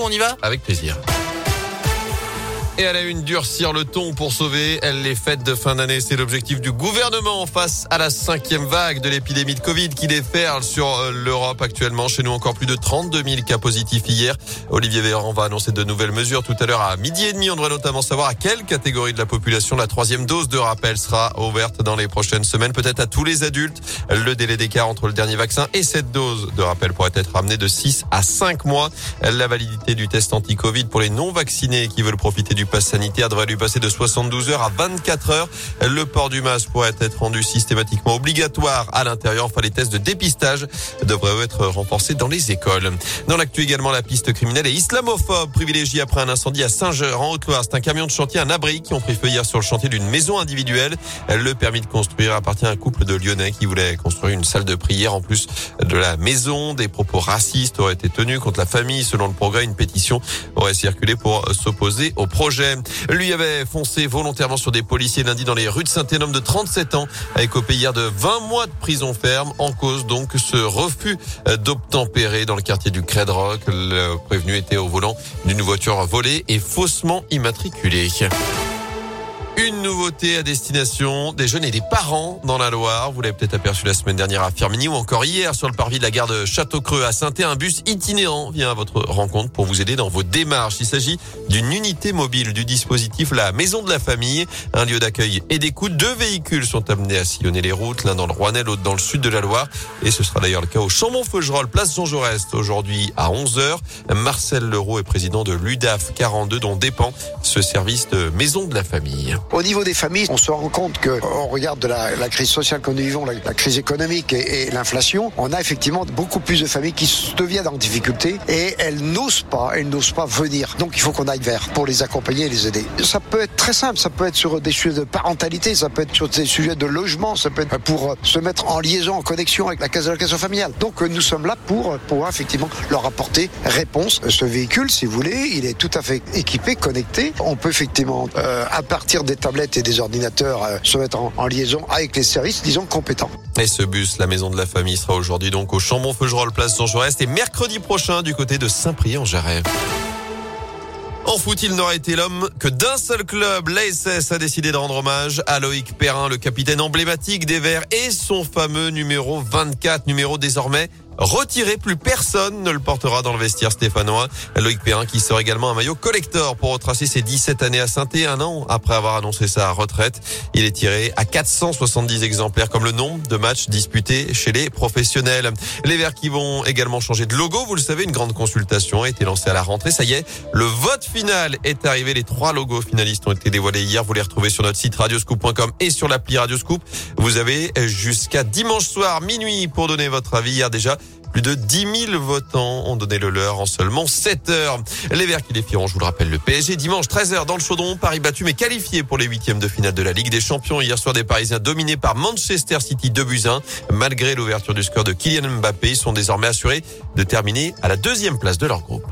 on y va? Avec plaisir. Et elle a une durcir le ton pour sauver les fêtes de fin d'année. C'est l'objectif du gouvernement face à la cinquième vague de l'épidémie de Covid qui déferle sur euh, l'Europe actuellement. Chez nous, encore plus de 32 000 cas positifs hier. Olivier Véran va annoncer de nouvelles mesures tout à l'heure à midi et demi. On devrait notamment savoir à quelle catégorie de la population la troisième dose de rappel sera ouverte dans les prochaines semaines. Peut-être à tous les adultes. Le délai d'écart entre le dernier vaccin et cette dose de rappel pourrait être ramené de 6 à 5 mois. La validité du test anti-Covid pour les non vaccinés qui veulent profiter du du pass sanitaire devrait lui passer de 72 heures à 24 heures. Le port du masque pourrait être rendu systématiquement obligatoire à l'intérieur. Enfin, les tests de dépistage devraient être renforcés dans les écoles. Dans l'actu également, la piste criminelle est islamophobe, privilégiée après un incendie à Saint-Geur en Haute-Loire. C'est un camion de chantier, un abri qui ont pris feu hier sur le chantier d'une maison individuelle. Le permis de construire appartient à un couple de Lyonnais qui voulait construire une salle de prière en plus de la maison. Des propos racistes auraient été tenus contre la famille. Selon le progrès, une pétition aurait circulé pour s'opposer au projet lui avait foncé volontairement sur des policiers lundi dans les rues de Saint-Énôme de 37 ans, a écopé hier de 20 mois de prison ferme en cause donc ce refus d'obtempérer dans le quartier du Rock. Le prévenu était au volant d'une voiture volée et faussement immatriculée. Une nouveauté à destination des jeunes et des parents dans la Loire. Vous l'avez peut-être aperçu la semaine dernière à Firmini ou encore hier sur le parvis de la gare de Château-Creux à saint Un bus itinérant vient à votre rencontre pour vous aider dans vos démarches. Il s'agit d'une unité mobile du dispositif La Maison de la Famille, un lieu d'accueil et d'écoute. Deux véhicules sont amenés à sillonner les routes, l'un dans le Rouennais, l'autre dans le sud de la Loire. Et ce sera d'ailleurs le cas au Chambon-Feugerolles, place Jean Jaurès, aujourd'hui à 11h. Marcel Leroux est président de l'UDAF 42 dont dépend ce service de Maison de la Famille. Au niveau des familles, on se rend compte que, on regarde de la, la crise sociale que nous vivons, la, crise économique et, et l'inflation, on a effectivement beaucoup plus de familles qui deviennent en difficulté et elles n'osent pas, elles n'osent pas venir. Donc il faut qu'on aille vers pour les accompagner et les aider. Ça peut être très simple, ça peut être sur des sujets de parentalité, ça peut être sur des sujets de logement, ça peut être pour se mettre en liaison, en connexion avec la case d'allocation familiale. Donc nous sommes là pour pouvoir effectivement leur apporter réponse. Ce véhicule, si vous voulez, il est tout à fait équipé, connecté. On peut effectivement, euh, à partir des tablettes et des ordinateurs euh, se mettre en, liaison avec les services, disons, compétents. Et ce bus, la maison de la famille, sera aujourd'hui donc au Chambon-Feugerolles, place Jean Jaurès et mercredi prochain du côté de Saint-Priest-en-Jarret. En foot, il n'aurait été l'homme que d'un seul club. L'ASS a décidé de rendre hommage à Loïc Perrin, le capitaine emblématique des Verts et son fameux numéro 24, numéro désormais retiré. Plus personne ne le portera dans le vestiaire stéphanois. Loïc Perrin qui sort également un maillot collector pour retracer ses 17 années à saint un an après avoir annoncé sa retraite. Il est tiré à 470 exemplaires comme le nombre de matchs disputés chez les professionnels. Les Verts qui vont également changer de logo. Vous le savez, une grande consultation a été lancée à la rentrée. Ça y est, le vote final est arrivé. Les trois logos finalistes ont été dévoilés hier. Vous les retrouvez sur notre site radioscoop.com et sur l'appli Radioscoop. Vous avez jusqu'à dimanche soir minuit pour donner votre avis. Hier déjà, plus de 10 000 votants ont donné le leur en seulement 7 heures. Les Verts qui défieront, je vous le rappelle, le PSG dimanche 13h dans le chaudron. Paris battu mais qualifié pour les huitièmes de finale de la Ligue des Champions. Hier soir, des Parisiens dominés par Manchester City 2 buts 1. Malgré l'ouverture du score de Kylian Mbappé, ils sont désormais assurés de terminer à la deuxième place de leur groupe.